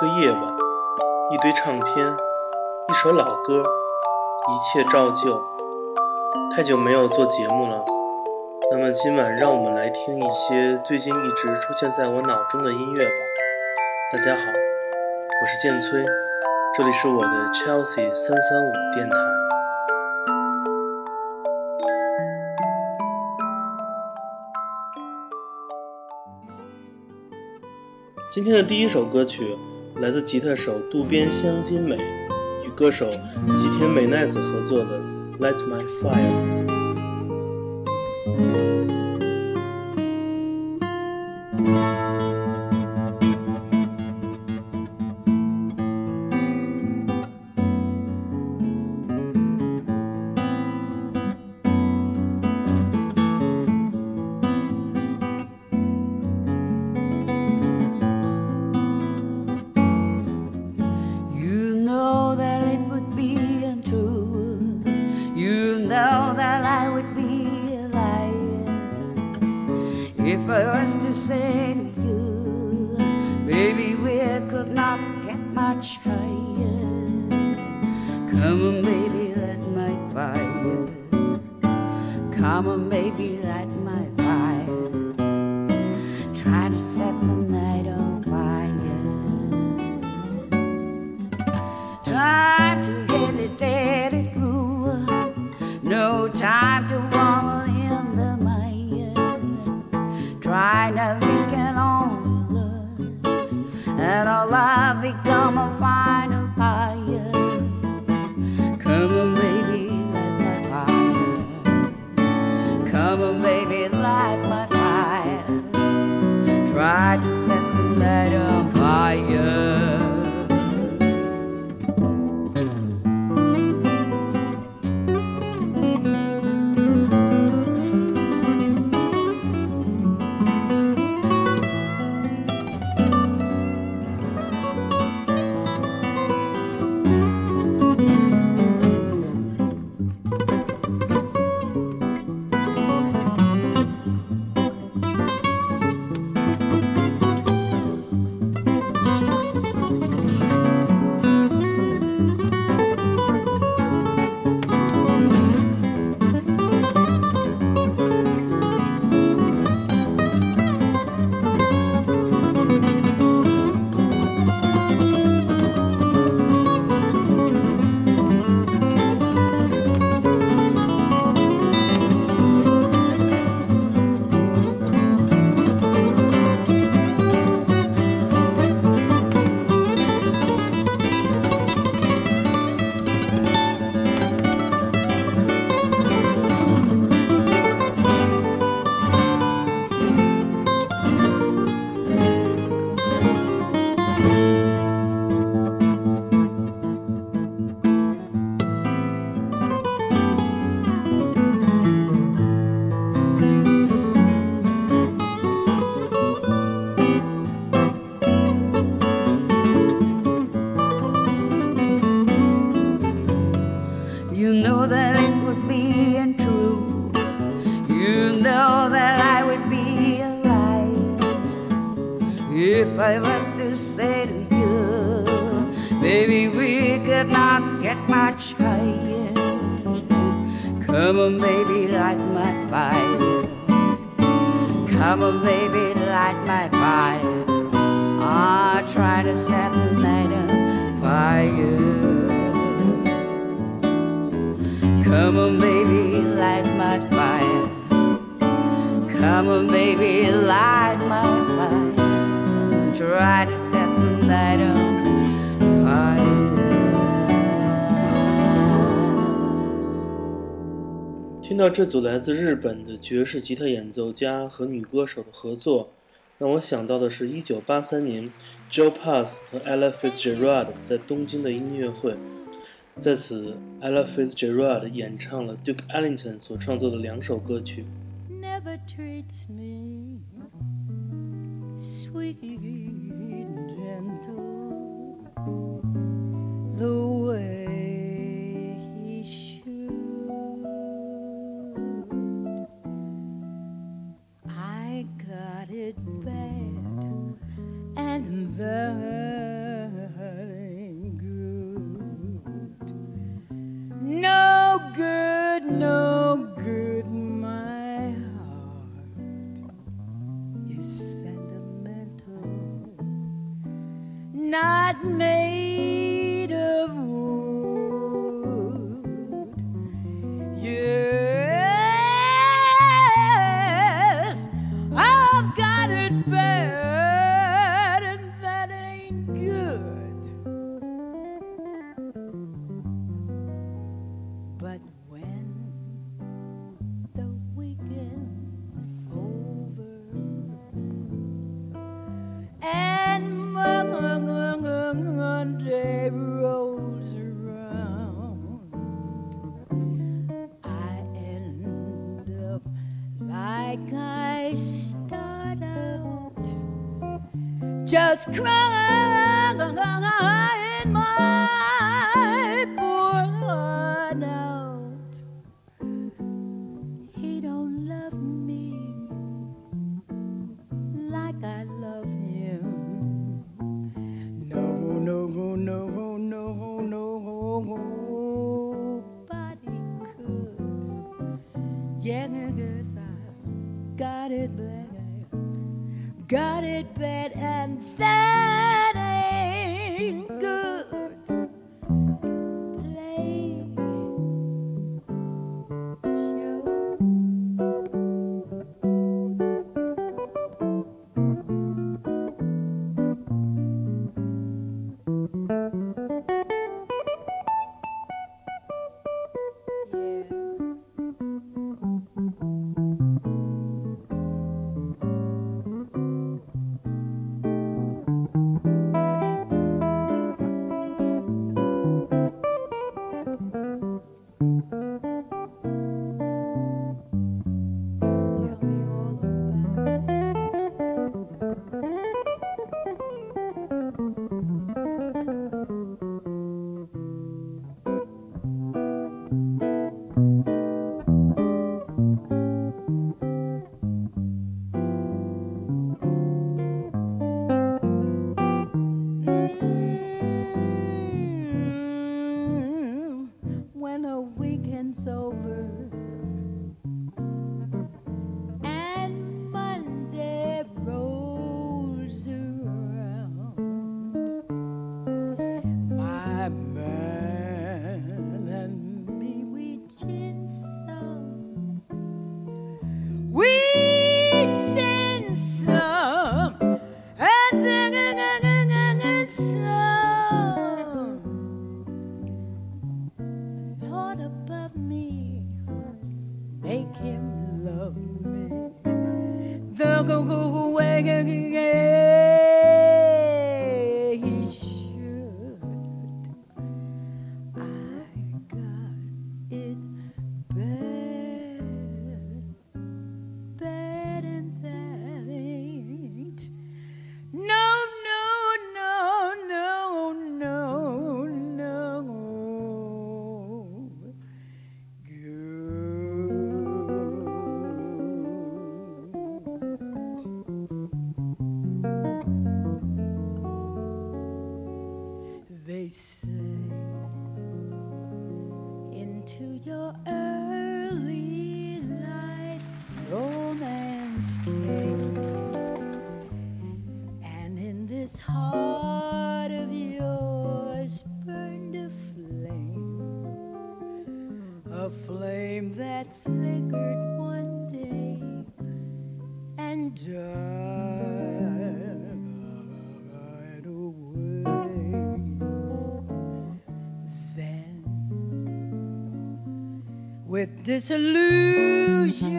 一个夜晚，一堆唱片，一首老歌，一切照旧。太久没有做节目了，那么今晚让我们来听一些最近一直出现在我脑中的音乐吧。大家好，我是建崔，这里是我的 Chelsea 三三五电台。今天的第一首歌曲来自吉他手渡边香金美与歌手吉田美奈子合作的 Light My Fire。Come on, baby, light my fire. I try to set the night on fire. Come on, baby, light my fire. Come on, baby, light my fire. Try to set the night on 到这组来自日本的爵士吉他演奏家和女歌手的合作，让我想到的是1983年 Joe Pass 和 Ella Fitzgerald 在东京的音乐会。在此，Ella Fitzgerald 演唱了 Duke Ellington 所创作的两首歌曲。it bad and then just crying in my poor heart out. He don't love me like I love him. No, no, no, no, no, nobody could. Yeah, yes, I got it bad, got it bad, and that ain't disillusion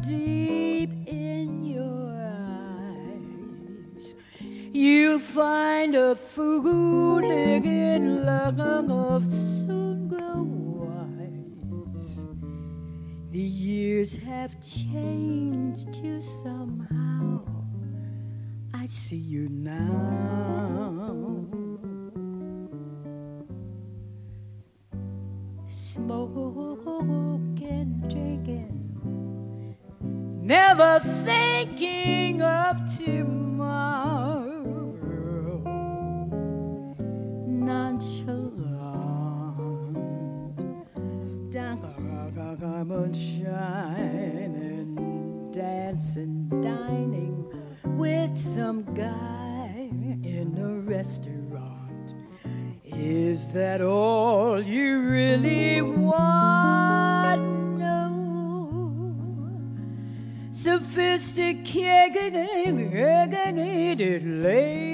deep in your eyes, you'll find a foolish in love soon grow wise. The years have changed you somehow. I see you now. Smoking, drinking, never thinking of tomorrow. Nonchalant, diamond shining, dancing, dining with some guy in a restaurant. Is that baby, I it, late.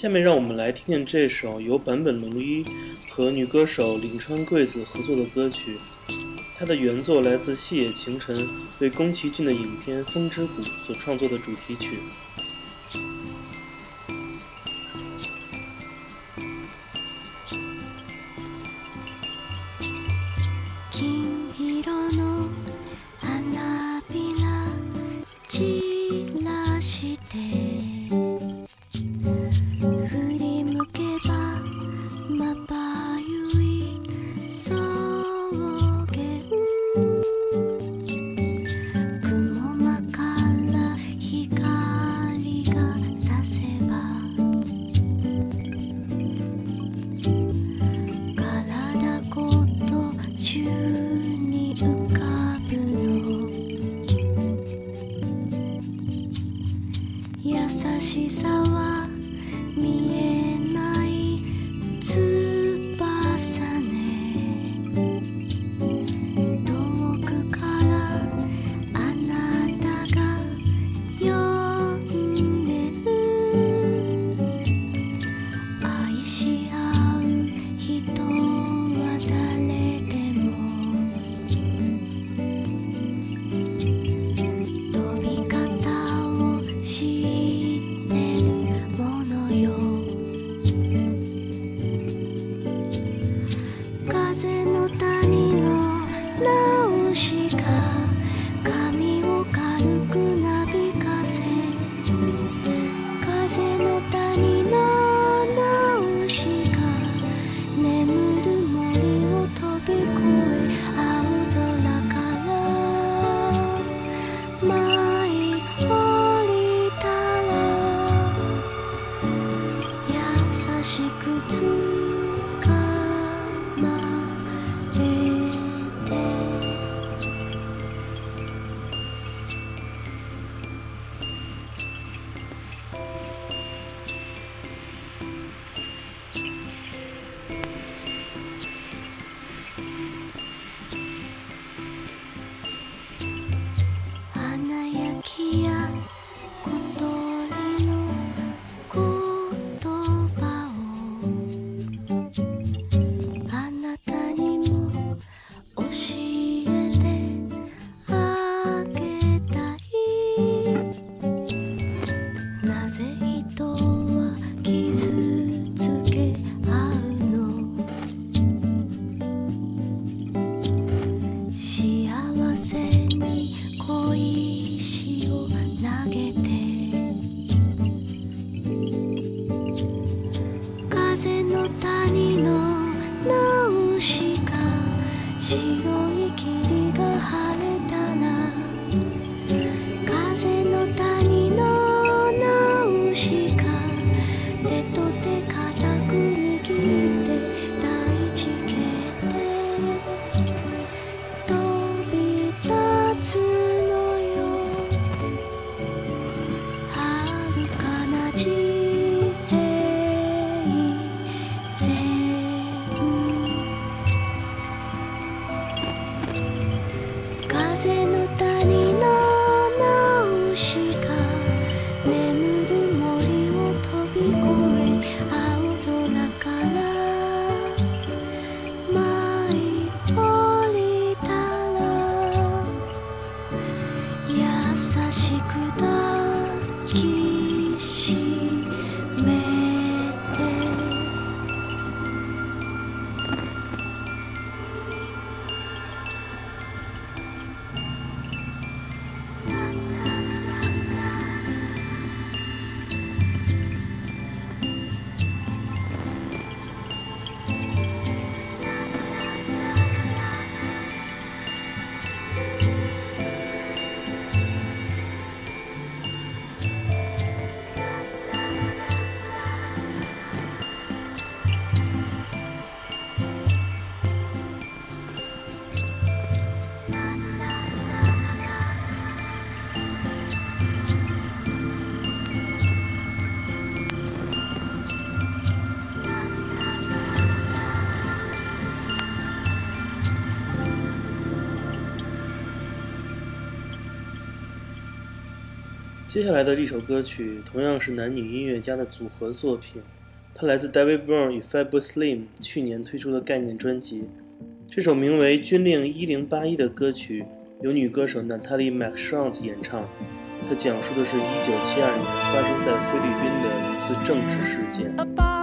下面让我们来听听这首由坂本龙一和女歌手岭川贵子合作的歌曲。它的原作来自细野晴臣为宫崎骏的影片《风之谷》所创作的主题曲。接下来的一首歌曲同样是男女音乐家的组合作品，它来自 David Byrne 与 f a b r Slim 去年推出的概念专辑。这首名为《军令一零八一》的歌曲由女歌手 Natalie m c s h a n t 演唱，它讲述的是一九七二年发生在菲律宾的一次政治事件。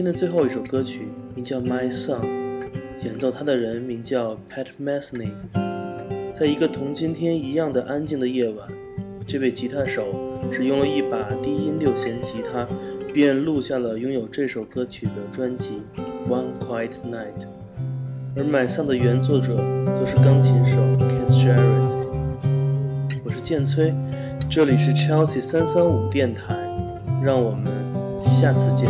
天的最后一首歌曲名叫《My Song》，演奏它的人名叫 Pat Metheny。在一个同今天一样的安静的夜晚，这位吉他手只用了一把低音六弦吉他，便录下了拥有这首歌曲的专辑《One Quiet Night》。而《My Song》的原作者则是钢琴手 Keith Jarrett。我是剑崔，这里是 Chelsea 三三五电台，让我们下次见。